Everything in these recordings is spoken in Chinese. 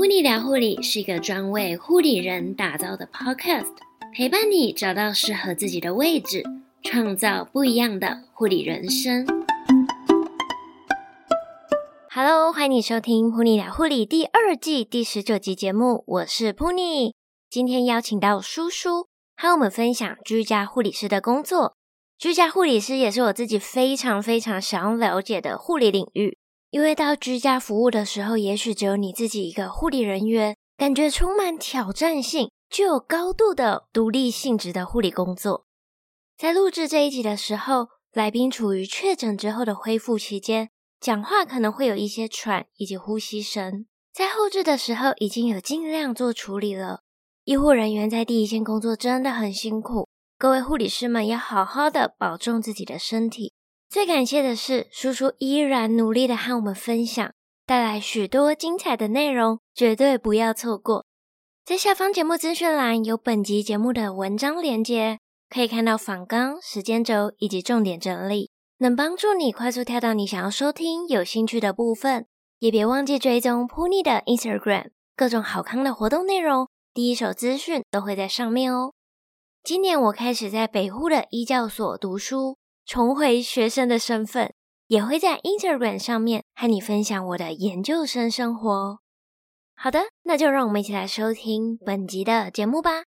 噗妮聊护理是一个专为护理人打造的 podcast，陪伴你找到适合自己的位置，创造不一样的护理人生。Hello，欢迎你收听噗妮聊护理第二季第十九集节目，我是噗妮。今天邀请到舒舒，和我们分享居家护理师的工作。居家护理师也是我自己非常非常想要了解的护理领域。因为到居家服务的时候，也许只有你自己一个护理人员，感觉充满挑战性，具有高度的独立性质的护理工作。在录制这一集的时候，来宾处于确诊之后的恢复期间，讲话可能会有一些喘以及呼吸声。在后制的时候，已经有尽量做处理了。医护人员在第一线工作真的很辛苦，各位护理师们要好好的保重自己的身体。最感谢的是，叔叔依然努力的和我们分享，带来许多精彩的内容，绝对不要错过。在下方节目资讯栏有本集节目的文章连接，可以看到访纲、时间轴以及重点整理，能帮助你快速跳到你想要收听、有兴趣的部分。也别忘记追踪 Pony 的 Instagram，各种好康的活动内容，第一手资讯都会在上面哦。今年我开始在北护的医教所读书。重回学生的身份，也会在 Instagram 上面和你分享我的研究生生活。好的，那就让我们一起来收听本集的节目吧。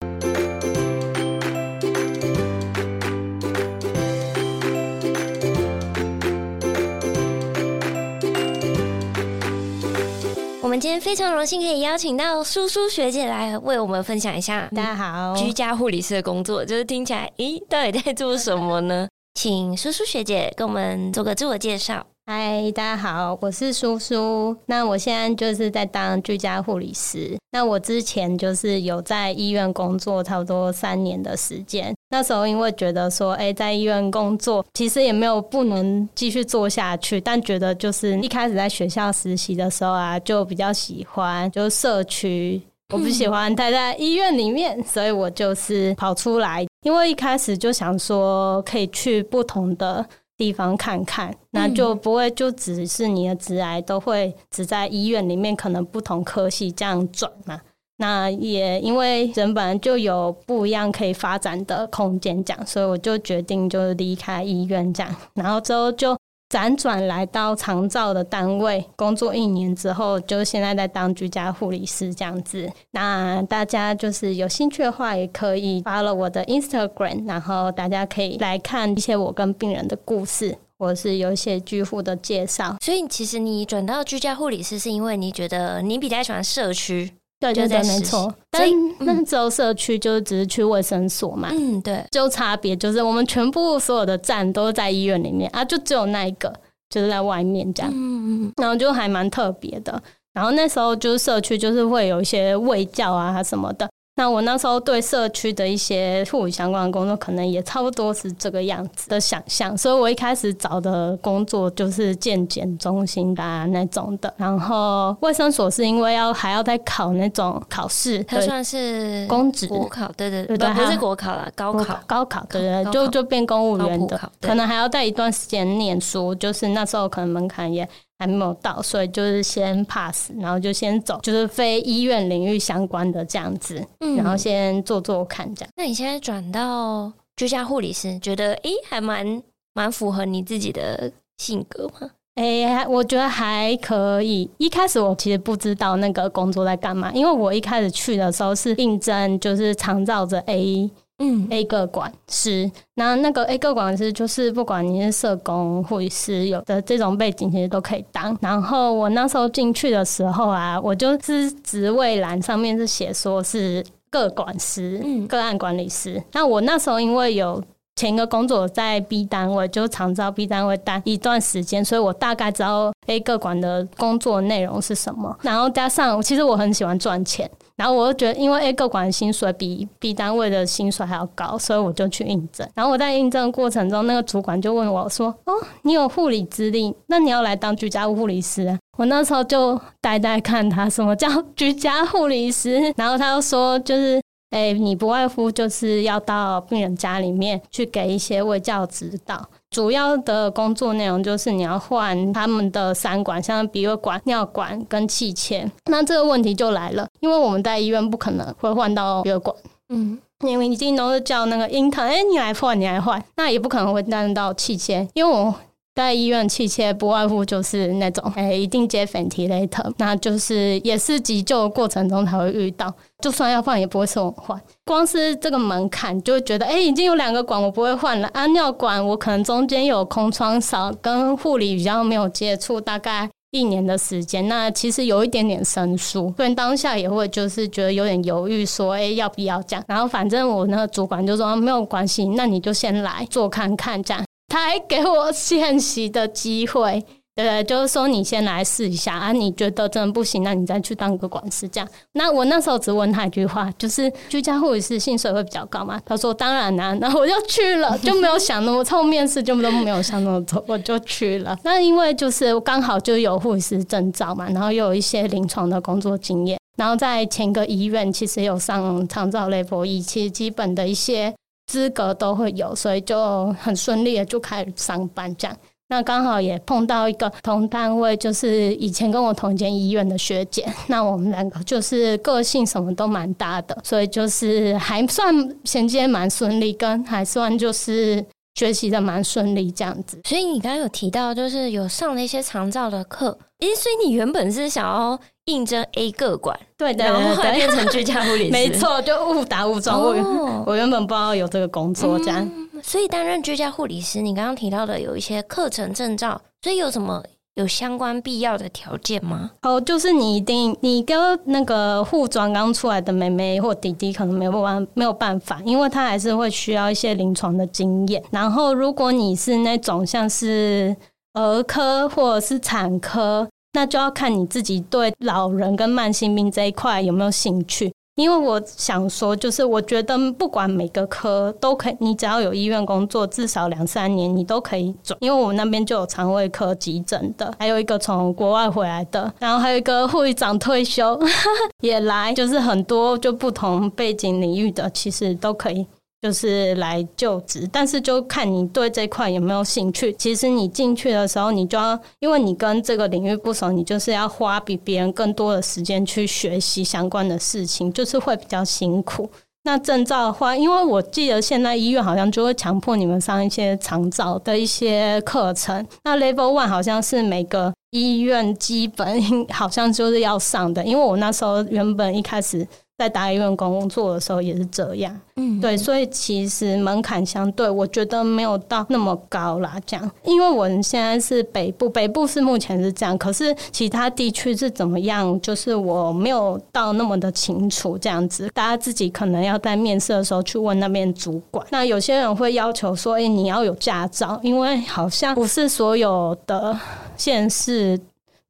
我们今天非常荣幸可以邀请到苏苏学姐来为我们分享一下。大家好，居家护理师的工作就是听起来，咦，到底在做什么呢？请叔叔学姐跟我们做个自我介绍。嗨，大家好，我是叔叔。那我现在就是在当居家护理师。那我之前就是有在医院工作，差不多三年的时间。那时候因为觉得说，哎，在医院工作其实也没有不能继续做下去，但觉得就是一开始在学校实习的时候啊，就比较喜欢就是社区。我不喜欢待在医院里面，所以我就是跑出来。因为一开始就想说可以去不同的地方看看，那就不会就只是你的职癌都会只在医院里面，可能不同科系这样转嘛。那也因为人本来就有不一样可以发展的空间，这样，所以我就决定就离开医院这样，然后之后就。辗转来到长照的单位工作一年之后，就现在在当居家护理师这样子。那大家就是有兴趣的话，也可以 follow 我的 Instagram，然后大家可以来看一些我跟病人的故事，或是有一些居护的介绍。所以，其实你转到居家护理师，是因为你觉得你比较喜欢社区。对对对，没错。但那时候社区就只是去卫生所嘛，嗯，对。就差别就是我们全部所有的站都在医院里面啊，就只有那一个就是在外面这样，嗯嗯。然后就还蛮特别的。然后那时候就是社区就是会有一些卫教啊什么的。那我那时候对社区的一些护理相关的工作，可能也差不多是这个样子的想象，所以我一开始找的工作就是健检中心的那种的。然后卫生所是因为要还要再考那种考试，它算是公职国考，对对对，不是国考啦，高考高考，对对，就就变公务员的，可能还要在一段时间念书，就是那时候可能门槛也。还没有到，所以就是先 pass，然后就先走，就是非医院领域相关的这样子，嗯、然后先做做看这样。那你现在转到居家护理师，觉得诶、欸、还蛮蛮符合你自己的性格吗？诶、欸，我觉得还可以。一开始我其实不知道那个工作在干嘛，因为我一开始去的时候是应征，就是长照着 A。嗯，A 个管师，那那个 A 个管师就是不管你是社工、护理师，有的这种背景其实都可以当。然后我那时候进去的时候啊，我就是职位栏上面是写说是个管师，嗯，个案管理师。那我那时候因为有前一个工作在 B 单位，就常在 B 单位待一段时间，所以我大概知道 A 个管的工作内容是什么。然后加上，其实我很喜欢赚钱。然后我就觉得，因为 A 个管的薪水比 B 单位的薪水还要高，所以我就去应征。然后我在应征过程中，那个主管就问我说：“哦，你有护理资历，那你要来当居家护理师啊？”我那时候就呆呆看他，什么叫居家护理师？然后他又说：“就是，哎，你不外乎就是要到病人家里面去给一些卫教指导。主要的工作内容就是你要换他们的三管，像鼻胃管、尿管跟气切。那这个问题就来了，因为我们在医院不可能会换到鼻胃管，嗯，因为一定都是叫那个 intern，哎，你来换，你来换，那也不可能会带到气切，因为我。在医院气切不外乎就是那种，哎、欸，一定接 ventilator，那就是也是急救的过程中才会遇到，就算要换也不会说我换。光是这个门槛就觉得，哎、已经有两个管我不会换了，安尿管我可能中间有空窗少，跟护理比较没有接触，大概一年的时间，那其实有一点点生疏，所以当下也会就是觉得有点犹豫，说，哎、要不要这样？然后反正我那个主管就说没有关系，那你就先来做看看这样。他还给我 见习的机会，对，就是说你先来试一下啊，你觉得真的不行，那你再去当个管事这样。那我那时候只问他一句话，就是居家护理师薪水会比较高吗？他说当然啦、啊，然后我就去了，就没有想那么，从面试就都没有想那么多，我就去了。那因为就是刚好就有护理师证照嘛，然后又有一些临床的工作经验，然后在前个医院其实有上长照 Level 1，其实基本的一些。资格都会有，所以就很顺利的就开始上班这样。那刚好也碰到一个同单位，就是以前跟我同一间医院的学姐。那我们两个就是个性什么都蛮搭的，所以就是还算衔接蛮顺利，跟还算就是学习的蛮顺利这样子。所以你刚刚有提到，就是有上了一些长照的课。诶，所以你原本是想要应征 A 个管，对的，然后后来变成居家护理师，没错，就误打误撞。哦、我原本不知道有这个工作，这样。嗯、所以担任居家护理师，你刚刚提到的有一些课程证照，所以有什么有相关必要的条件吗？哦，就是你一定，你跟那个护专刚出来的妹妹或弟弟可能没有办没有办法，因为他还是会需要一些临床的经验。然后，如果你是那种像是。儿科或者是产科，那就要看你自己对老人跟慢性病这一块有没有兴趣。因为我想说，就是我觉得不管每个科都可以，你只要有医院工作至少两三年，你都可以转。因为我们那边就有肠胃科急诊的，还有一个从国外回来的，然后还有一个护士长退休 也来，就是很多就不同背景领域的，其实都可以。就是来就职，但是就看你对这块有没有兴趣。其实你进去的时候，你就要，因为你跟这个领域不熟，你就是要花比别人更多的时间去学习相关的事情，就是会比较辛苦。那证照的话，因为我记得现在医院好像就会强迫你们上一些长照的一些课程。那 Level One 好像是每个医院基本 好像就是要上的，因为我那时候原本一开始。在大医院工作的时候也是这样，嗯，对，所以其实门槛相对我觉得没有到那么高啦。这样，因为我们现在是北部，北部是目前是这样，可是其他地区是怎么样，就是我没有到那么的清楚。这样子，大家自己可能要在面试的时候去问那边主管。那有些人会要求说，哎，你要有驾照，因为好像不是所有的县市。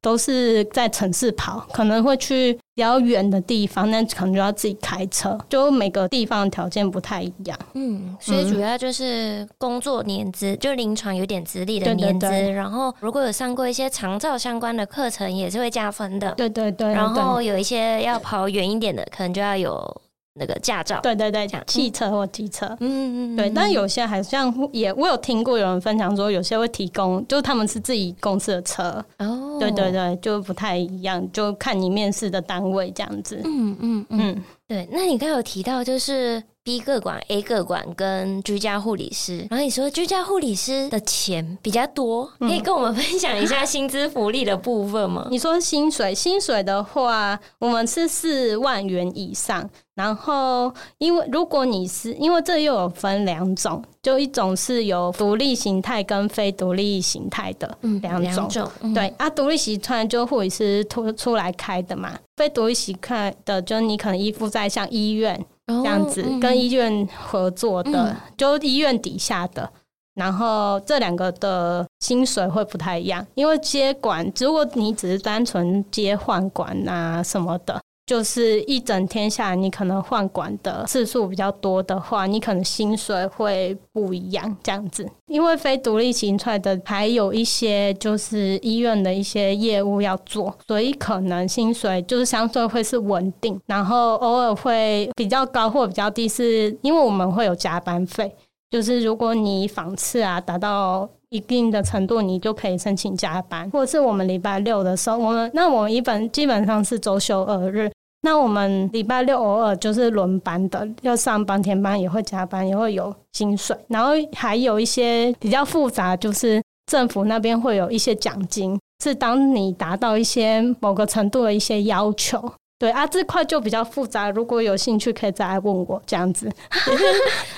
都是在城市跑，可能会去比较远的地方，那可能就要自己开车。就每个地方的条件不太一样，嗯，所以主要就是工作年资，就临床有点资历的年资。对对对，然后如果有上过一些长照相关的课程，也是会加分的。对对对，然后有一些要跑远一点的，可能就要有。那个驾照，对对对，讲汽车或机车，嗯嗯，对。但有些好像也，我有听过有人分享说，有些会提供，就是他们是自己公司的车，哦，对对对，就不太一样，就看你面试的单位这样子，嗯嗯嗯，对。那你刚刚有提到就是 B 个管、A 个管跟居家护理师，然后你说居家护理师的钱比较多，可以跟我们分享一下薪资福利的部分吗？你说薪水，薪水的话，我们是四万元以上。然后，因为如果你是因为这又有分两种，就一种是有独立形态跟非独立形态的两种。嗯、两种嗯、对啊，独立形态就护理师出出来开的嘛，非独立形态的就你可能依附在像医院这样子，跟医院合作的，嗯、就医院底下的。然后这两个的薪水会不太一样，因为接管，如果你只是单纯接换管啊什么的。就是一整天下来，你可能换管的次数比较多的话，你可能薪水会不一样这样子。因为非独立型出来的还有一些就是医院的一些业务要做，所以可能薪水就是相对会是稳定，然后偶尔会比较高或比较低，是因为我们会有加班费。就是如果你访次啊达到一定的程度，你就可以申请加班，或者是我们礼拜六的时候，我们那我们一般基本上是周休二日，那我们礼拜六偶尔就是轮班的，要上半天班也会加班，也会有薪水，然后还有一些比较复杂，就是政府那边会有一些奖金，是当你达到一些某个程度的一些要求。对啊，这块就比较复杂。如果有兴趣，可以再来问我这样子，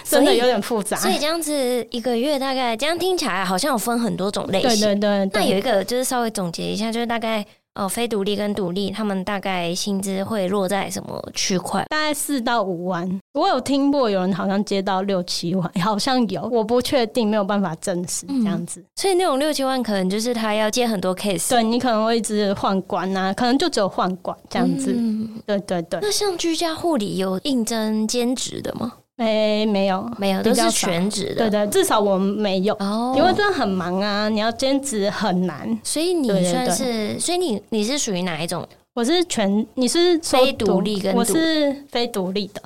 真的有点复杂。所以，所以这样子一个月大概这样听起来好像有分很多种类型。对对对，对，那有一个就是稍微总结一下，就是大概。哦，非独立跟独立，他们大概薪资会落在什么区块？大概四到五万。我有听过有人好像接到六七万，好像有，我不确定，没有办法证实这样子。嗯，所以那种六七万，可能就是他要接很多 case。对，你可能会一直换管啊，可能就只有换管这样子。嗯，对对对。那像居家护理有应征兼职的吗？哎、欸，没有，没有，都是全职的。对，对对，至少我们没有，哦，因为真的很忙啊，你要兼职很难。所以你算是，对对。对，所以你你是属于哪一种？我是全，你是非独立跟独，我是非独立的，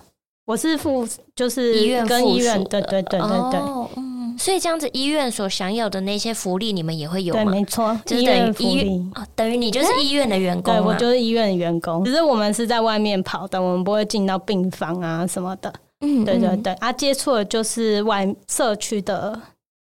我是附，就是医院跟医院，对对对对对，哦，嗯，所以这样子医院所享有的那些福利，你们也会有吗？对，没错，就是等于医院啊，等于你就是医院的员工，对，我就是医院的员工，只是我们是在外面跑的，我们不会进到病房啊什么的。嗯，对对对，啊，接触的就是外社区的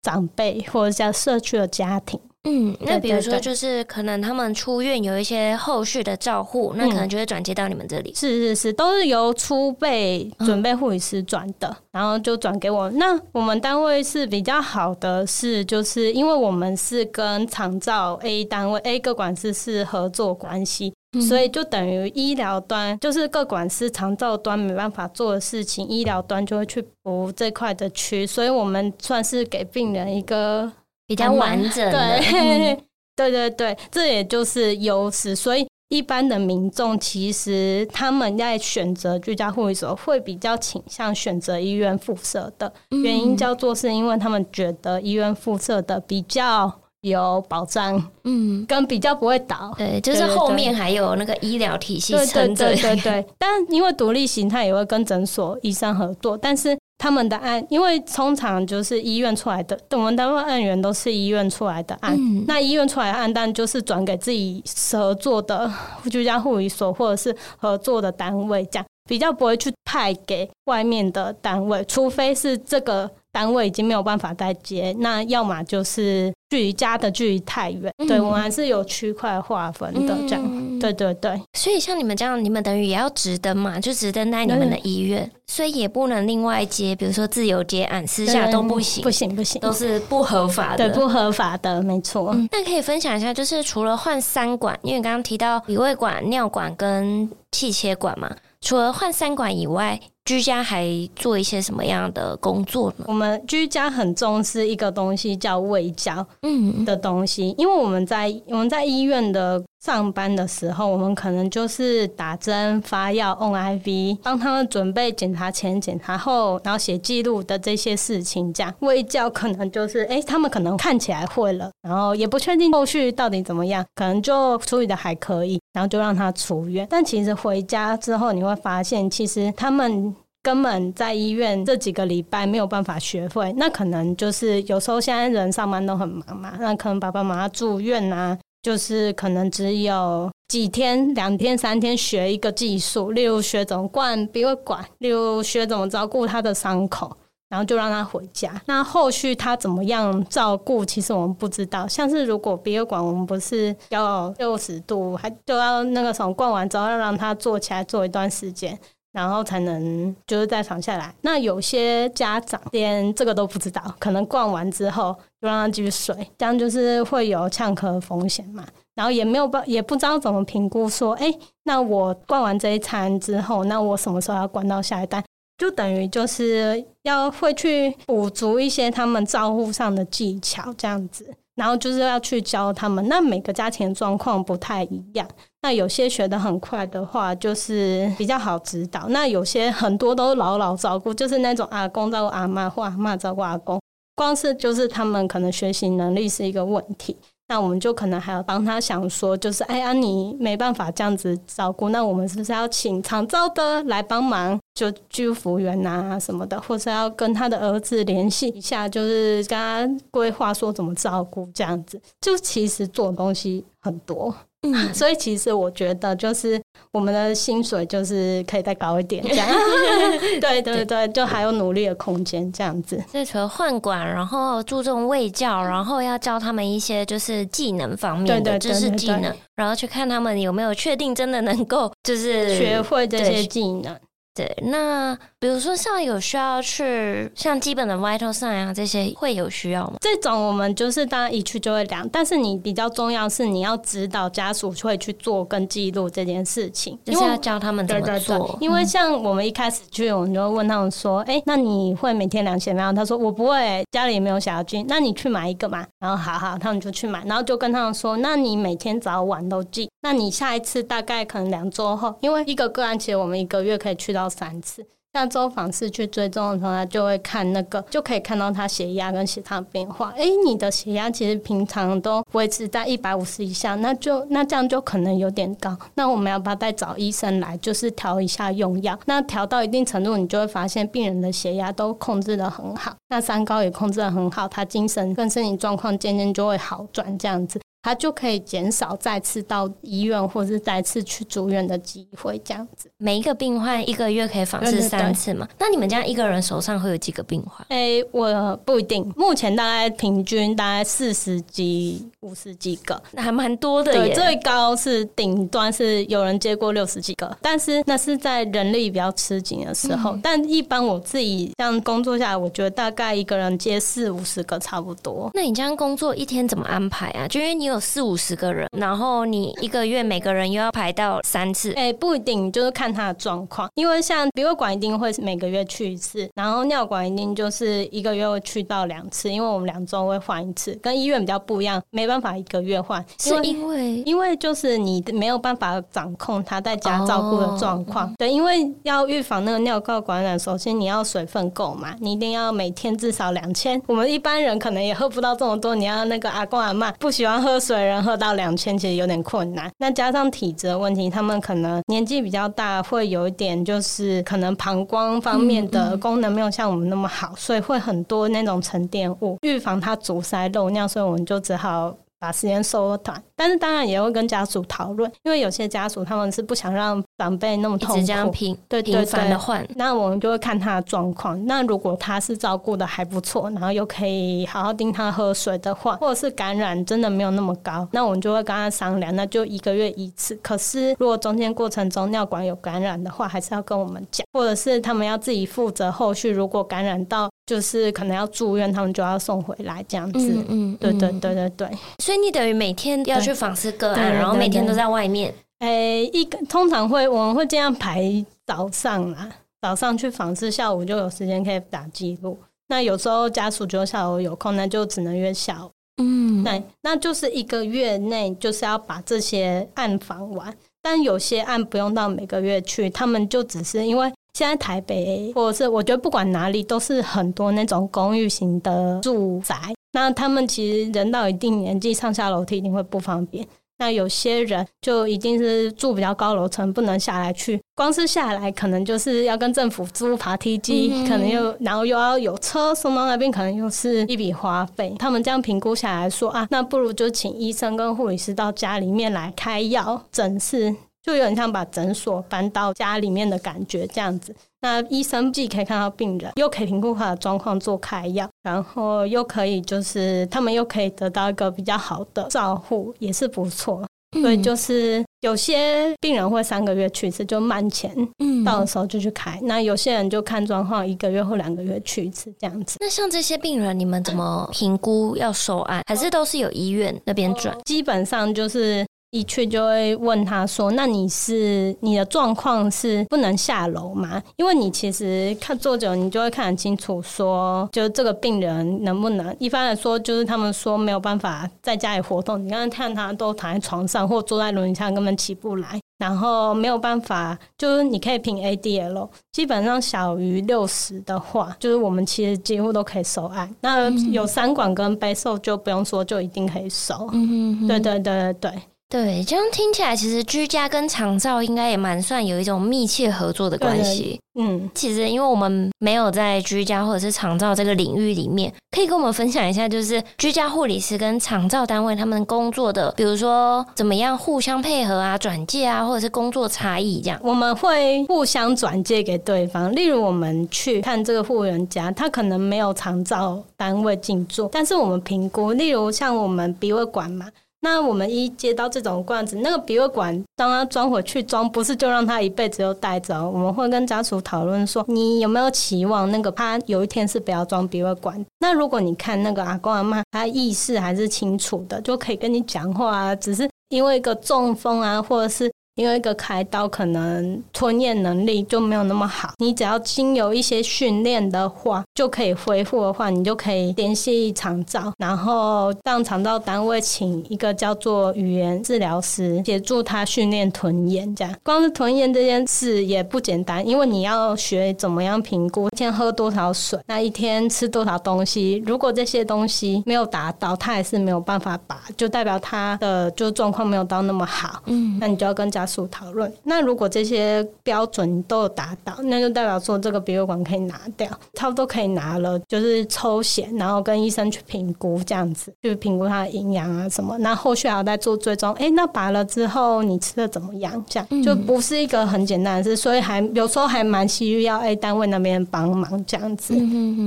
长辈或者叫社区的家庭。嗯，那比如说就是可能他们出院有一些后续的照护，那可能就会转接到你们这里。是是是，都是由初备准备护理师转的，嗯，然后就转给我。那我们单位是比较好的，是就是因为我们是跟长照 A 单位 A 个管事是合作关系。所以就等于医疗端就是各管师长照端没办法做的事情，医疗端就会去补这块的区，所以我们算是给病人一个比较完整的。对，对对对，这也就是优势。所以一般的民众其实他们在选择居家护理所会比较倾向选择医院附设的原因，叫做是因为他们觉得医院附设的比较。有保障，嗯，跟比较不会倒，对，就是后面还有那个医疗体系撑着，对对对对。但因为独立型，他也会跟诊所医生合作，但是他们的案，因为通常就是医院出来的，我们单位案源都是医院出来的案，嗯、那医院出来的案单就是转给自己合作的 居家护理所或者是合作的单位，这样比较不会去派给外面的单位，除非是这个。单位已经没有办法再接，那要么就是距离家的距离太远，嗯，对，我们还是有区块划分的这样，嗯，对对对。所以像你们这样，你们等于也要执登嘛，就执登在你们的医院，所以也不能另外接，比如说自由接案，私下都不行，不行不行，都是不合法的，对，不合法的，没错。嗯，那可以分享一下，就是除了换三管，因为刚刚提到鼻胃管、尿管跟气切管嘛，除了换三管以外。居家还做一些什么样的工作呢？我们居家很重视一个东西，叫卫教，嗯的东西，因为我们在我们在医院的上班的时候，我们可能就是打针、发药、on IV，帮他们准备检查前、检查后，然后写记录的这些事情。这样卫教可能就是，哎、他们可能看起来会了，然后也不确定后续到底怎么样，可能就处理的还可以，然后就让他出院。但其实回家之后，你会发现，其实他们。根本在医院这几个礼拜没有办法学会，那可能就是有时候现在人上班都很忙嘛，那可能爸爸妈妈住院啊，就是可能只有几天、两天、三天学一个技术，例如学怎么灌鼻胃管，例如学怎么照顾他的伤口，然后就让他回家。那后续他怎么样照顾，其实我们不知道。像是如果鼻胃管，我们不是要六十度，还就要那个什么灌完之后要让他坐起来坐一段时间。然后才能就是再躺下来。那有些家长连这个都不知道，可能灌完之后就让他继续睡，这样就是会有呛咳风险嘛。然后也没有办，也不知道怎么评估说，哎，那我灌完这一餐之后，那我什么时候要灌到下一单？就等于就是要会去补足一些他们照护上的技巧，这样子。然后就是要去教他们。那每个家庭状况不太一样。那有些学得很快的话，就是比较好指导。那有些很多都老老照顾，就是那种阿公照顾阿嬷或阿嬷照顾阿公，光是就是他们可能学习能力是一个问题。那我们就可能还要帮他想说，就是哎呀，你没办法这样子照顾，那我们是不是要请长照的来帮忙，就居服员啊什么的，或者要跟他的儿子联系一下，就是跟他规划说怎么照顾这样子，就其实做东西很多。嗯，所以其实我觉得，就是我们的薪水就是可以再高一点，这样。对对对，就还有努力的空间，这样子。所以除了换管，然后注重卫教，然后要教他们一些就是技能方面的知识技能，然后去看他们有没有确定真的能够就是学会这些技能。对，那比如说像有需要去像基本的 vital sign 啊这些会有需要吗？这种我们就是当然一去就会量，但是你比较重要是你要指导家属会去做跟记录这件事情，就是要教他们怎么做。对对对，因为像我们一开始去，我们就问他们说：“哎、嗯，那你会每天量血压？”他说：“我不会，家里也没有血压计。”那你去买一个嘛。然后好好，他们就去买，然后就跟他们说：“那你每天早晚都记。那你下一次大概可能两周后，因为一个个案其实我们一个月可以去到。”三次，像周访视去追踪的时候，他就会看那个，就可以看到他血压跟血糖变化。哎，你的血压其实平常都维持在一百五十以下，那就那这样就可能有点高。那我们要不要再找医生来，就是调一下用药？那调到一定程度，你就会发现病人的血压都控制的很好，那三高也控制的很好，他精神跟身体状况渐渐就会好转，这样子。他就可以减少再次到医院或是再次去住院的机会，这样子。每一个病患一个月可以访视三次嘛？那你们家一个人手上会有几个病患？哎、欸，我不一定，目前大概平均大概四十几、五十几个，那还蛮多的耶。对，最高是顶端是有人接过六十几个，但是那是在人力比较吃紧的时候。嗯、但一般我自己这样工作下来，我觉得大概一个人接四五十个差不多。那你这样工作一天怎么安排啊？就因为你有。四五十个人，然后你一个月每个人又要排到三次，哎、欸，不一定，就是看他的状况。因为像鼻胃管一定会每个月去一次，然后尿管一定就是一个月会去到两次，因为我们两周会换一次，跟医院比较不一样，没办法一个月换，是因为因为就是你没有办法掌控他在家照顾的状况。哦、对，因为要预防那个尿道感染，首先你要水分够嘛，你一定要每天至少两千。我们一般人可能也喝不到这么多，你要那个阿公阿妈不喜欢喝。水人喝到两千其实有点困难，那加上体质的问题，他们可能年纪比较大，会有一点就是可能膀胱方面的功能没有像我们那么好，所以会很多那种沉淀物，预防它阻塞漏尿，所以我们就只好。把时间缩短，但是当然也会跟家属讨论，因为有些家属他们是不想让长辈那么痛苦，这样频对频繁的换。那我们就会看他的状况。那如果他是照顾的还不错，然后又可以好好盯他喝水的话，或者是感染真的没有那么高，那我们就会跟他商量，那就一个月一次。可是如果中间过程中尿管有感染的话，还是要跟我们讲，或者是他们要自己负责后续，如果感染到。就是可能要住院，他们就要送回来这样子。嗯，嗯对对对对对。所以你等于每天要去访视个案，然后每天都在外面。哎、欸，一个通常会我们会这样排早上啦，早上去访视，下午就有时间可以打记录。那有时候家属就下午有空，那就只能约下午。嗯，对，那就是一个月内就是要把这些案访完。但有些案不用到每个月去，他们就只是因为。现在台北或者是我觉得不管哪里都是很多那种公寓型的住宅，那他们其实人到一定年纪上下楼梯一定会不方便。那有些人就一定是住比较高楼层，不能下来去，光是下来可能就是要跟政府租爬梯机，嗯、可能又然后又要有车送到那边，可能又是一笔花费。他们这样评估下来说啊，那不如就请医生跟护理师到家里面来开药诊视。就有点像把诊所搬到家里面的感觉，这样子。那医生既可以看到病人，又可以评估他的状况做开药，然后又可以就是他们又可以得到一个比较好的照护，也是不错。所以就是有些病人会三个月去一次，就慢钱，嗯，到的时候就去开。那有些人就看状况，一个月或两个月去一次这样子。那像这些病人，你们怎么评估要收案，还是都是有医院那边转？基本上就是。一去就会问他说：“那你是你的状况是不能下楼吗？因为你其实看坐久，你就会看得清楚，说就是这个病人能不能。一般来说，就是他们说没有办法在家里活动。你刚刚看他都躺在床上或坐在轮椅上，根本起不来。然后没有办法，就是你可以凭 ADL，基本上小于六十的话，就是我们其实几乎都可以收案。那有三管跟 BASO 就不用说，就一定可以收。嗯哼，对对对对对。对，这样听起来，其实居家跟长照应该也蛮算有一种密切合作的关系。嗯，其实因为我们没有在居家或者是长照这个领域里面，可以跟我们分享一下，就是居家护理师跟长照单位他们工作的，比如说怎么样互相配合啊、转介啊，或者是工作差异这样。我们会互相转介给对方，例如我们去看这个户人家，他可能没有长照单位进驻，但是我们评估，例如像我们鼻胃管嘛。那我们一接到这种罐子，那个鼻胃管当他装回去装，不是就让他一辈子都带着？我们会跟家属讨论说，你有没有期望那个他有一天是不要装鼻胃管？那如果你看那个阿公阿嬷，他意识还是清楚的，就可以跟你讲话啊，只是因为一个中风啊，或者是。因为一个开刀，可能吞咽能力就没有那么好。你只要经由一些训练的话，就可以恢复的话，你就可以联系肠照，然后让肠照单位请一个叫做语言治疗师协助他训练吞咽。这样，光是吞咽这件事也不简单，因为你要学怎么样评估，一天喝多少水，那一天吃多少东西。如果这些东西没有达到，他还是没有办法把，就代表他的就状况没有到那么好。嗯，那你就要跟家。讨论。那如果这些标准都有达到，那就代表说这个鼻胃管可以拿掉，差不多可以拿了，就是抽血，然后跟医生去评估，这样子就是评估它的营养啊什么。那后续还要再做追踪，哎、欸，那拔了之后你吃的怎么样？这样就不是一个很简单的事，所以还有时候还蛮需要哎单位那边帮忙这样子。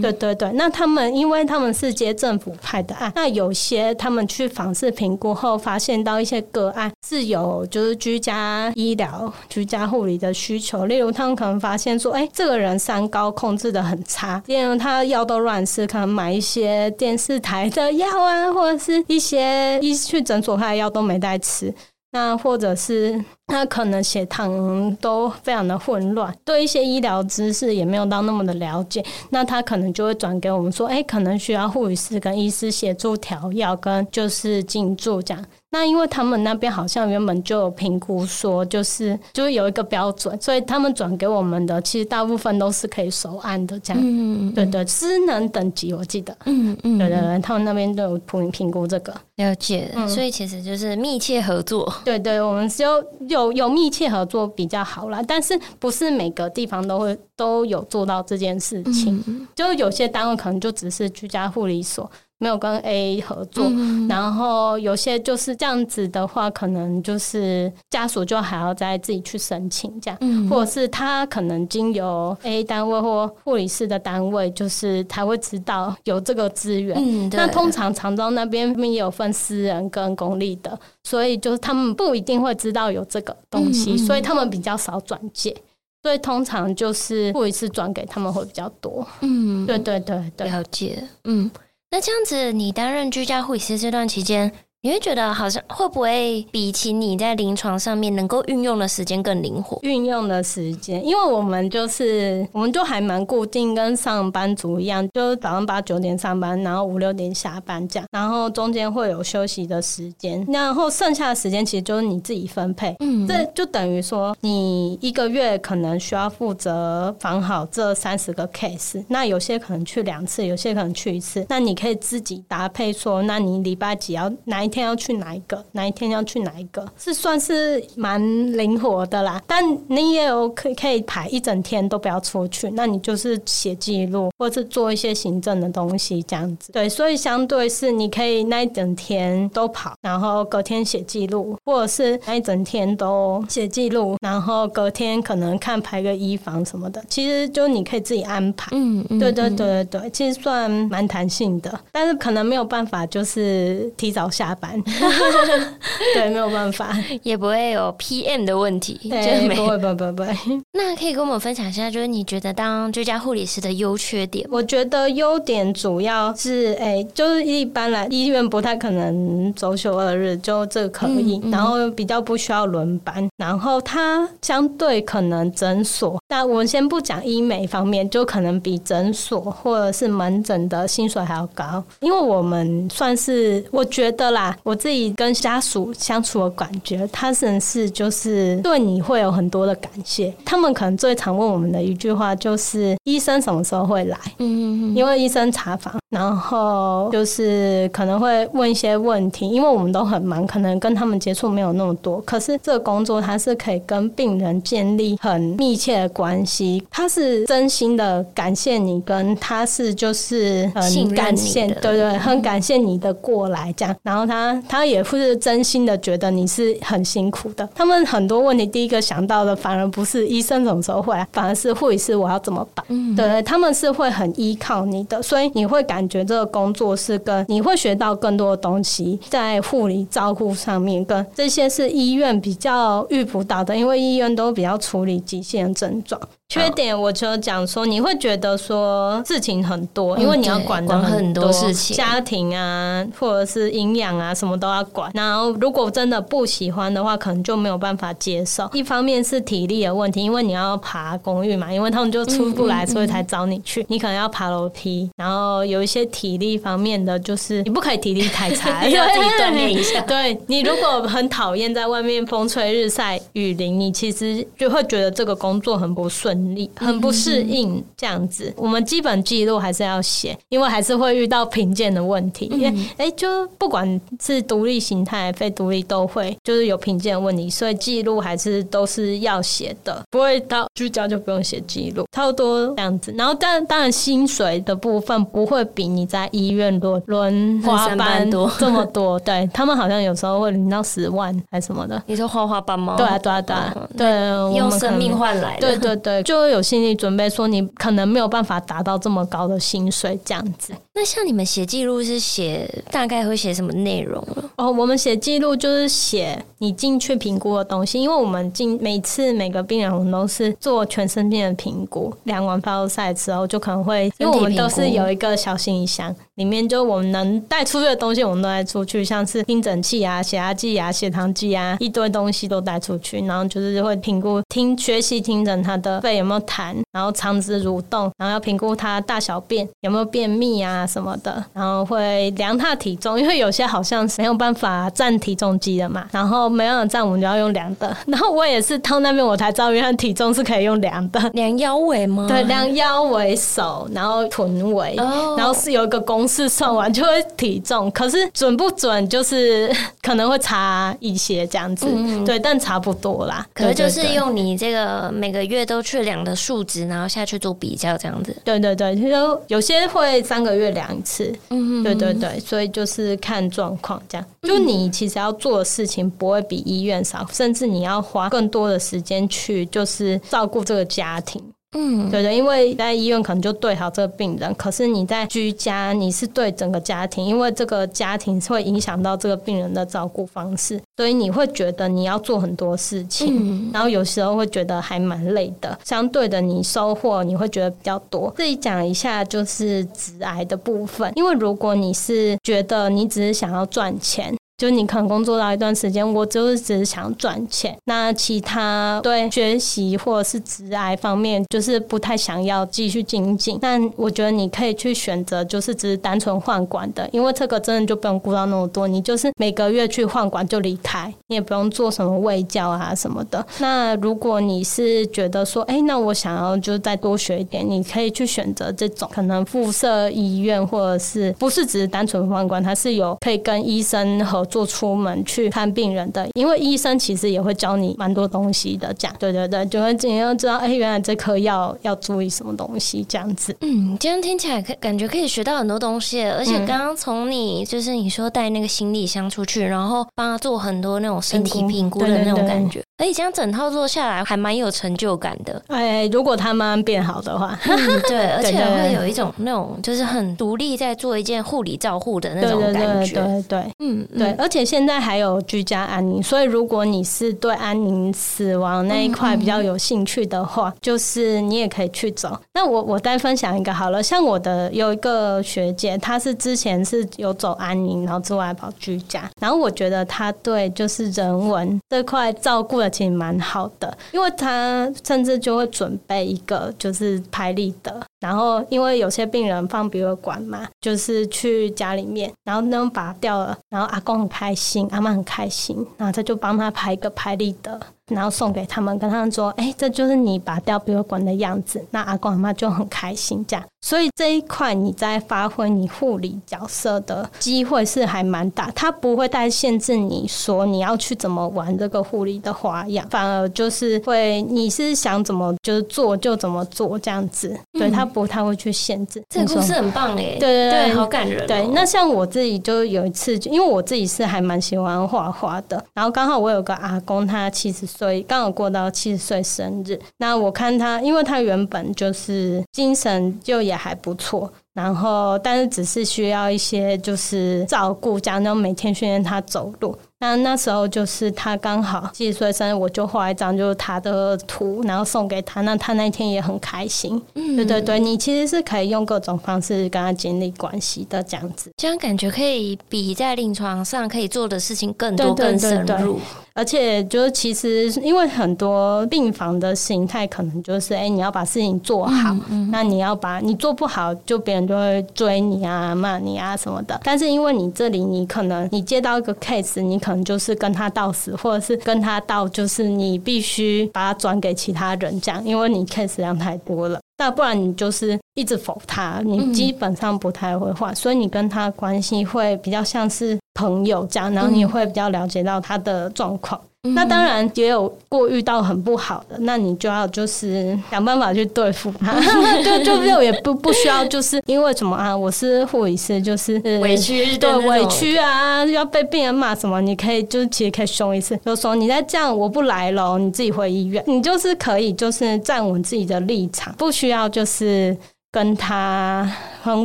对对对，那他们因为他们是接政府派的案，那有些他们去访视评估后发现到一些个案是有就是居家。医疗居家护理的需求，例如他们可能发现说，哎、这个人三高控制得很差，例如他药都乱吃，可能买一些电视台的药啊，或者是一些一去诊所开的药都没带吃，那或者是他可能血糖都非常的混乱，对一些医疗知识也没有到那么的了解，那他可能就会转给我们说，哎、可能需要护理师跟医师协助调药跟就是进驻这样。那因为他们那边好像原本就有评估说，就是就是有一个标准，所以他们转给我们的，其实大部分都是可以收案的这样。嗯嗯对对，职能等级我记得。嗯嗯。对对对，他们那边都有评评估这个。了解。嗯。所以其实就是密切合作。对对，我们就有有有密切合作比较好啦，但是不是每个地方都会都有做到这件事情。嗯。就有些单位可能就只是居家护理所。没有跟 A 合作，嗯，然后有些就是这样子的话，可能就是家属就还要再自己去申请这样，嗯，或者是他可能经由 A 单位或护理师的单位，就是才会知道有这个资源。嗯，那通常长照那边也有分私人跟公立的，所以就是他们不一定会知道有这个东西，嗯，所以他们比较少转介，所以通常就是护理师转给他们会比较多。嗯，对对对对，了解，嗯。那这样子，你担任居家护理师这段期间，你会觉得好像会不会比起你在临床上面能够运用的时间更灵活？运用的时间，因为我们就是，我们就还蛮固定，跟上班族一样，就是早上八九点上班，然后五六点下班这样，然后中间会有休息的时间，然后剩下的时间其实就是你自己分配。嗯，这就等于说，你一个月可能需要负责防好这三十个 case，那有些可能去两次，有些可能去一次，那你可以自己搭配说，那你礼拜几要哪一天要去哪一个？哪一天要去哪一个？是算是蛮灵活的啦。但你也有可以可以排一整天都不要出去，那你就是写记录，或是做一些行政的东西这样子。对，所以相对是你可以那一整天都跑，然后隔天写记录，或者是那一整天都写记录，然后隔天可能看排个医房什么的。其实就你可以自己安排。嗯嗯，对对对对对，其实算蛮弹性的，但是可能没有办法就是提早下班。对，没有办法，也不会有 PM 的问题，对，不会，不会，不会。那可以跟我们分享一下，就是你觉得当居家护理师的优缺点？我觉得优点主要是，哎、欸，就是一般来医院不太可能周休二日，就这个可以、嗯嗯，然后比较不需要轮班，然后它相对可能诊所但我们先不讲医美方面，就可能比诊所或者是门诊的薪水还要高，因为我们算是我觉得啦，我自己跟家属相处的感觉，他甚是就是对你会有很多的感谢。他们可能最常问我们的一句话就是：医生什么时候会来？嗯嗯，因为医生查房，然后就是可能会问一些问题，因为我们都很忙，可能跟他们接触没有那么多。可是这个工作它是可以跟病人建立很密切的关系，他是真心的感谢你，跟他是就是很感谢，对对，很感谢你的过来这样。然后他他也是真心的觉得你是很辛苦的。他们很多问题第一个想到的反而不是医生什么时候会来，反而是护理师我要怎么办？嗯，对，他们是会很依靠你的，所以你会感觉这个工作是跟你会学到更多的东西，在护理照顾上面，跟这些是医院比较遇不到的，因为医院都比较处理急性的症状。up 缺点我就讲说，你会觉得说事情很多，因为你要管的很多事情，家庭啊，或者是营养啊，什么都要管。然后如果真的不喜欢的话，可能就没有办法接受。一方面是体力的问题，因为你要爬公寓嘛，因为他们就出不来，所以才找你去。你可能要爬楼梯，然后有一些体力方面的，就是你不可以体力太差，要自己锻炼一下。对，你如果很讨厌在外面风吹日晒雨淋，你其实就会觉得这个工作很不顺。很不适应这样子，我们基本记录还是要写，因为还是会遇到评鉴的问题。因为哎，就不管是独立形态、非独立都会，就是有评鉴问题，所以记录还是都是要写的，不会到居家就不用写记录，差不多这样子。然后，但当然薪水的部分不会比你在医院轮轮花班多这么多。对，他们好像有时候会领到十万还是什么的。你说花花班吗？对啊，对啊，对啊，对，用生命换来的。对对对。就有心理准备，说你可能没有办法达到这么高的薪水，这样子。那像你们写记录是写大概会写什么内容？哦，我们写记录就是写你进去评估的东西，因为我们进每次每个病人我们都是做全身病的评估，量完 vital sign 之后就可能会，因为我们都是有一个小行李箱，里面就我们能带出去的东西我们都带出去，像是听诊器啊、血压计啊、血糖计啊，一堆东西都带出去，然后就是会评估听学习听诊他的肺。有没有痰？然后肠子蠕动，然后要评估他大小便有没有便秘啊什么的，然后会量他体重，因为有些好像是没有办法站体重机的嘛，然后没办法站，我们就要用量的。然后我也是到那边我才知道，原来体重是可以用量的，量腰围吗？对，量腰围、手，然后臀围然后是有一个公式算完就会体重，可是准不准就是 可能会差一些这样子，嗯、对，但差不多啦。可是就是用你这个每个月都去量。量的数值，然后下去做比较，这样子。对对对，就有些会三个月量一次。嗯，对对对，所以就是看状况这样。就你其实要做的事情不会比医院少，甚至你要花更多的时间去就是照顾这个家庭。嗯，对的，因为在医院可能就对好这个病人，可是你在居家你是对整个家庭，因为这个家庭会影响到这个病人的照顾方式，所以你会觉得你要做很多事情，嗯、然后有时候会觉得还蛮累的。相对的，你收获你会觉得比较多。自己讲一下就是直癌的部分，因为如果你是觉得你只是想要赚钱。就你可能工作到一段时间，我就是只是想赚钱。那其他对学习或者是职涯方面，就是不太想要继续精进。但我觉得你可以去选择，就是只是单纯换管的，因为这个真的就不用顾到那么多。你就是每个月去换管就离开，你也不用做什么卫教啊什么的。那如果你是觉得说，哎、那我想要就再多学一点，你可以去选择这种可能附设医院，或者是不是只是单纯换管，它是有可以跟医生合。做出门去看病人的，因为医生其实也会教你蛮多东西的，这样。对对对，就会你要知道，哎、欸，原来这颗药要注意什么东西，这样子。嗯，今天听起来可感觉可以学到很多东西，而且刚刚从你就是你说带那个行李箱出去，然后帮他做很多那种身体评估的那种感觉，而且这样整套做下来还蛮有成就感的。哎，如果他慢慢变好的话，嗯，对，而且会有一种那种就是很独立在做一件护理照护的那种感觉，对对对，对，对，嗯，对。而且现在还有居家安宁，所以如果你是对安宁死亡那一块比较有兴趣的话，嗯嗯，就是你也可以去走。那我我再分享一个好了，像我的有一个学姐，她是之前是有走安宁，然后之外跑居家，然后我觉得她对就是人文这块照顾的其实蛮好的，因为她甚至就会准备一个就是拍立得。然后，因为有些病人放鼻胃管嘛，就是去家里面，然后那种拔掉了，然后阿公很开心，阿妈很开心，然后他就帮他拍一个拍立得。然后送给他们，跟他们说：“哎，这就是你拔掉鼻胃管的样子。”那阿公阿妈就很开心，这样。所以这一块你在发挥你护理角色的机会是还蛮大，他不会太限制你说你要去怎么玩这个护理的花样，反而就是会你是想怎么就是做就怎么做这样子。对，他不太会去限制。这个故事很棒哎，对对对，好感人哦。对，那像我自己就有一次，因为我自己是还蛮喜欢画画的，然后刚好我有个阿公，他其实。所所以刚好过到七十岁生日，那我看他，因为他原本就是精神就也还不错，然后但是只是需要一些就是照顾，这样，然后每天训练他走路。那那时候就是他刚好七十岁生日，我就画一张就是他的图，然后送给他。那他那天也很开心。嗯，对对对，你其实是可以用各种方式跟他建立关系的，这样子，这样感觉可以比在临床上可以做的事情更多、更深入。对对对对而且就是其实因为很多病房的形态可能就是，哎，你要把事情做好，嗯嗯，那你要把你做不好，就别人就会追你啊、骂你啊什么的。但是因为你这里，你可能你接到一个 case，你可可能就是跟他到死，或者是跟他到，就是你必须把他转给其他人讲，因为你 case 量太多了。那不然你就是一直否他，你基本上不太会换，所以你跟他关系会比较像是朋友这样，然后你会比较了解到他的状况。那当然也有过遇到很不好的，那你就要就是想办法去对付他，就就就也不不需要就是因为什么啊，我是护理师，就是委屈对委屈啊，要被病人骂什么，你可以就是其实可以凶一次，就说你再这样我不来了，你自己回医院，你就是可以就是站稳自己的立场，不需要就是。跟他很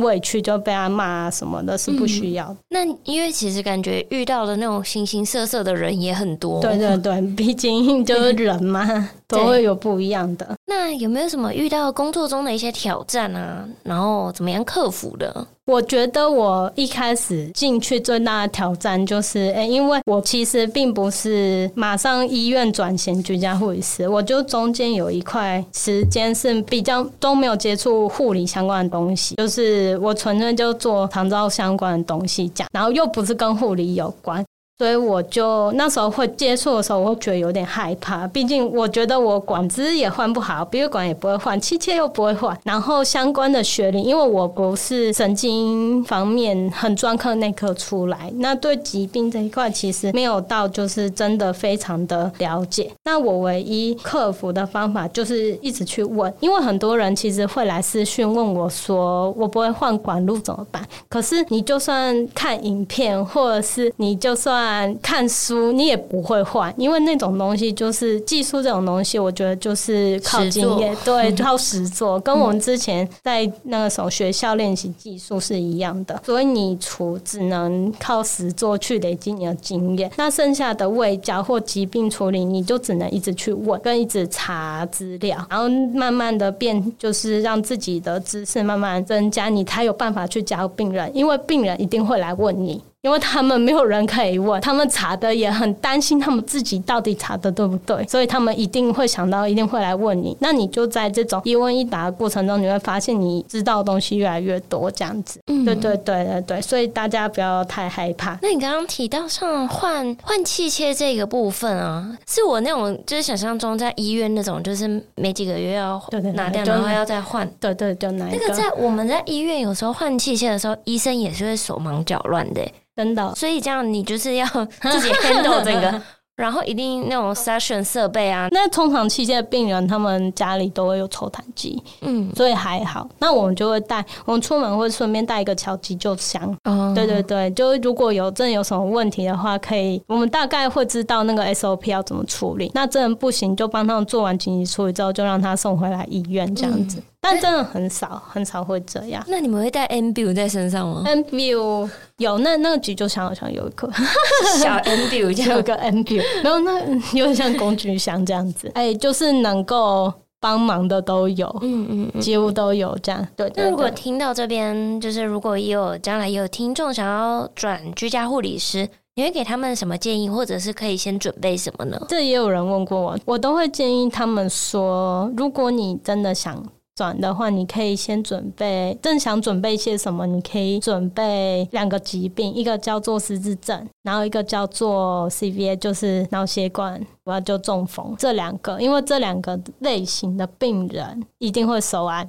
委屈就被他骂啊什么的，是不需要。那因为其实感觉遇到的那种形形色色的人也很多。对对对，毕竟就是人嘛，都会有不一样的。那有没有什么遇到工作中的一些挑战啊？然后怎么样克服的？我觉得我一开始进去最大的挑战就是，诶，因为我其实并不是马上医院转型居家护理师，我就中间有一块时间是比较都没有接触护理相关的东西，就是我纯粹就做长照相关的东西讲，然后又不是跟护理有关。所以我就那时候会接触的时候，我会觉得有点害怕。毕竟我觉得我管子也换不好，鼻胃管也不会换，气切又不会换。然后相关的学历，因为我不是神经方面很专科内科出来，那对疾病这一块其实没有到就是真的非常的了解。那我唯一克服的方法就是一直去问，因为很多人其实会来私讯问我说，我不会换管路怎么办？可是你就算看影片，或者是你就算看书你也不会换，因为那种东西就是技术这种东西，我觉得就是靠经验，对，靠实做，跟我们之前在那个时候学校练习技术是一样的。所以你除只能靠实做去累积你的经验，那剩下的卫教或疾病处理，你就只能一直去问，跟一直查资料，然后慢慢的变，就是让自己的知识慢慢增加，你才有办法去教病人，因为病人一定会来问你。因为他们没有人可以问，他们查的也很担心，他们自己到底查的对不对？所以他们一定会想到，一定会来问你。那你就在这种一问一答的过程中，你会发现你知道的东西越来越多，这样子。嗯，对对对对对，所以大家不要太害怕。那你刚刚提到像换换器械这个部分啊，是我那种就是想象中在医院那种，就是没几个月要拿掉，然后要再换。对对，就拿那个在我们在医院有时候换器械的时候，医生也是会手忙脚乱的。真的，所以这样你就是要 自己 handle 这个，然后一定那种 session 设备啊。那通常器械病人他们家里都会有抽痰机，嗯，所以还好。那我们就会带，我们出门会顺便带一个小急救箱。哦，对对对，就如果有真的有什么问题的话，可以我们大概会知道那个 SOP 要怎么处理。那真的不行，就帮他们做完紧急处理之后，就让他送回来医院这样子。嗯但真的很少很少会这样。那你们会带 Ambu 在身上吗？Ambu 有，那那个急救箱好像有一个小 Ambu，有个 Ambu，然后那有点像工具箱这样子。哎，就是能够。帮忙的都有，嗯嗯，嗯，几乎都有这样。对，那如果听到这边，就是如果也有将来也有听众想要转居家护理师，你会给他们什么建议，或者是可以先准备什么呢？这也有人问过我，我都会建议他们说，如果你真的想转的话，你可以先准备，正想准备些什么？你可以准备两个疾病，一个叫做失智症，然后一个叫做 CVA，就是脑血管。我要就中风这两个，因为这两个类型的病人一定会收安。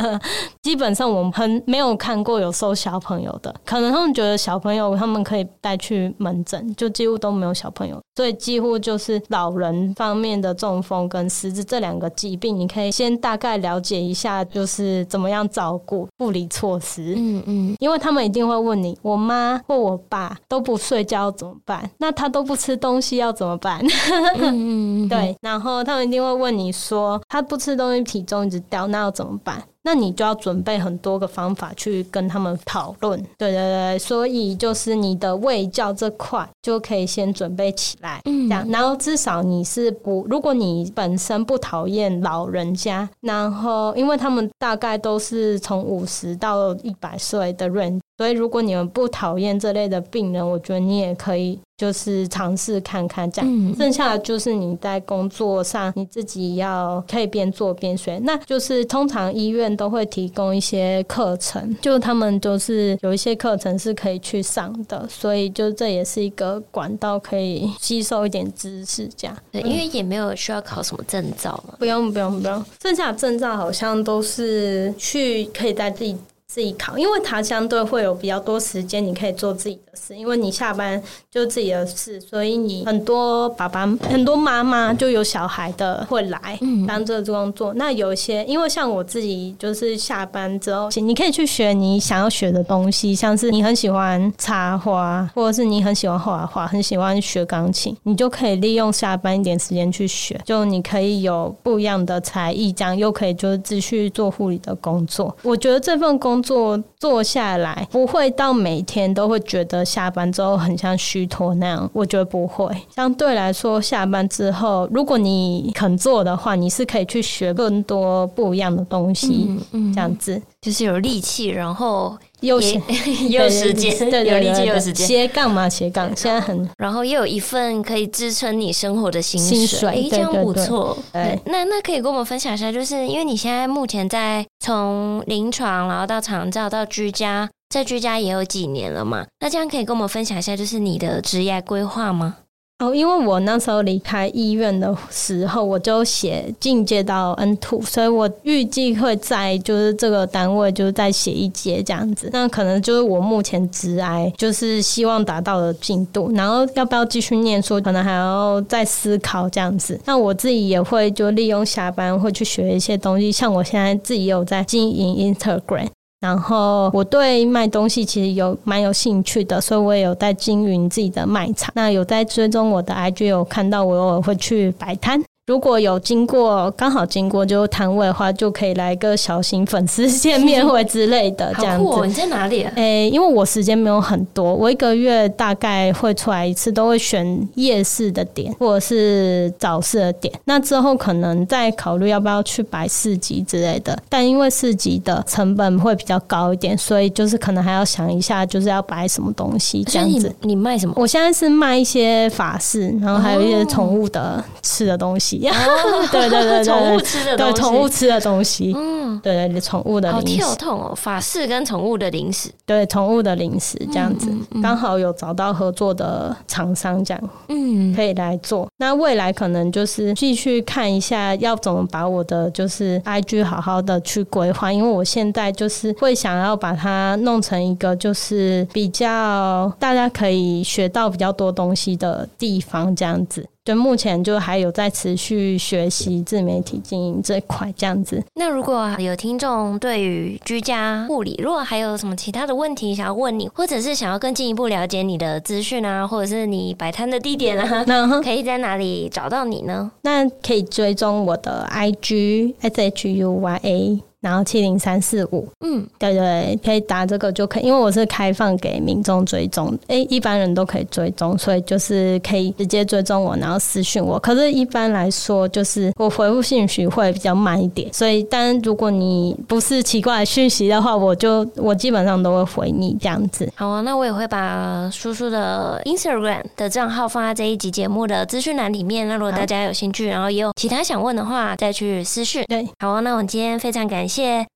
基本上我们很没有看过有收小朋友的，可能他们觉得小朋友他们可以带去门诊，就几乎都没有小朋友，所以几乎就是老人方面的中风跟失智这两个疾病，你可以先大概了解一下，就是怎么样照顾护理措施。嗯嗯，因为他们一定会问你，我妈或我爸都不睡觉怎么办？那他都不吃东西要怎么办？嗯，对，然后他们一定会问你说，他不吃东西，体重一直掉，那要怎么办？那你就要准备很多个方法去跟他们讨论。对对对，所以就是你的卫教这块就可以先准备起来，嗯，这样，然后至少你是不，如果你本身不讨厌老人家，然后因为他们大概都是从五十到一百岁的人。所以，如果你们不讨厌这类的病人，我觉得你也可以就是尝试看看这样。嗯。剩下的就是你在工作上你自己要可以边做边学。那就是通常医院都会提供一些课程，就他们都是有一些课程是可以去上的。所以，就这也是一个管道，可以吸收一点知识这样。对，因为也没有需要考什么证照嘛。不用，不用，不用。剩下的证照好像都是去可以在自己。自己考，因为它相对会有比较多时间，你可以做自己的事。因为你下班就自己的事，所以你很多爸爸、很多妈妈就有小孩的会来当这个工作。那有一些，因为像我自己，就是下班之后，你可以去学你想要学的东西，像是你很喜欢插花，或者是你很喜欢画画，很喜欢学钢琴，你就可以利用下班一点时间去学。就你可以有不一样的才艺，这样又可以就是继续做护理的工作。我觉得这份工。做做下来不会到每天都会觉得下班之后很像虚脱那样，我觉得不会。相对来说，下班之后如果你肯做的话，你是可以去学更多不一样的东西，嗯嗯、这样子就是有力气，然后。有也有时间，对有力气，有时间。斜杠嘛，斜杠，现在很。然后又有一份可以支撑你生活的薪水，薪水欸、这样不错。对，那那可以跟我们分享一下，就是因为你现在目前在从临床，然后到长照到居家，在居家也有几年了嘛？那这样可以跟我们分享一下，就是你的职业规划吗？哦，因为我那时候离开医院的时候，我就写进阶到 N two，所以我预计会在就是这个单位就是再写一阶这样子。那可能就是我目前职涯就是希望达到的进度，然后要不要继续念书，可能还要再思考这样子。那我自己也会就利用下班会去学一些东西，像我现在自己有在经营 Instagram。然后我对卖东西其实有蛮有兴趣的，所以我也有在经营自己的卖场。那有在追踪我的 IG，有看到我偶尔会去摆摊。如果有经过，刚好经过就摊位的话，就可以来个小型粉丝见面会之类的 这样子。哦、你在哪里、啊？诶、欸，因为我时间没有很多，我一个月大概会出来一次，都会选夜市的点或者是早市的点。那之后可能再考虑要不要去摆市集之类的。但因为市集的成本会比较高一点，所以就是可能还要想一下，就是要摆什么东西这样子。你，你卖什么？我现在是卖一些法式，然后还有一些宠物的吃的东西。哦，对对对，宠物吃的东，对宠物吃的东西，嗯，对对，宠物的零食。好跳痛哦，法式跟宠物的零食，对宠物的零食这样子，刚好有找到合作的厂商，这样，嗯，可以来做。那未来可能就是继续看一下，要怎么把我的就是 IG 好好的去规划，因为我现在就是会想要把它弄成一个就是比较大家可以学到比较多东西的地方，这样子。就目前就还有在持续学习自媒体经营这块这样子。那如果有听众对于居家护理，如果还有什么其他的问题想要问你，或者是想要更进一步了解你的资讯啊，或者是你摆摊的地点啊，那可以在哪里找到你呢？那可以追踪我的 IG S H U Y A。然后七零三四五，嗯，对对，可以打这个就可以，因为我是开放给民众追踪，诶，一般人都可以追踪，所以就是可以直接追踪我，然后私讯我。可是，一般来说，就是我回复信息会比较慢一点，所以，但如果你不是奇怪的讯息的话，我就我基本上都会回你这样子。好啊，那我也会把叔叔的 Instagram 的账号放在这一集节目的资讯栏里面。那如果大家有兴趣，然后也有其他想问的话，再去私讯。对，好啊，那我们今天非常感谢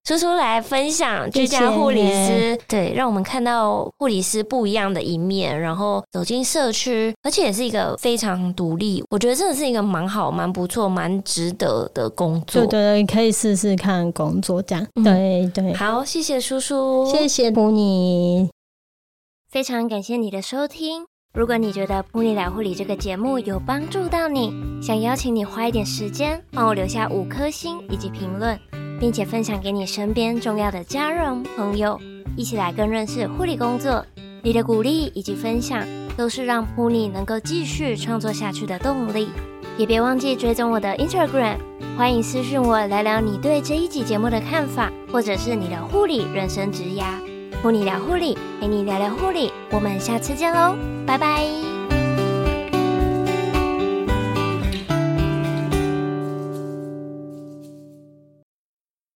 叔叔来分享居家护理师，对，让我们看到护理师不一样的一面，然后走进社区，而且也是一个非常独立，我觉得真的是一个蛮好、蛮不错、蛮值得的工作。对对对，可以试试看工作这样。嗯、对对，好，谢谢叔叔，谢谢 Puni，非常感谢你的收听。如果你觉得《布尼聊护理》这个节目有帮助到你，想邀请你花一点时间帮我留下五颗星以及评论，并且分享给你身边重要的家人朋友，一起来更认识护理工作。你的鼓励以及分享都是让噗妮能够继续创作下去的动力。也别忘记追踪我的 Instagram，欢迎私讯我聊聊你对这一集节目的看法，或者是你的护理人生职涯。噗妮聊护理，陪你聊聊护理，我们下次见喽，拜拜。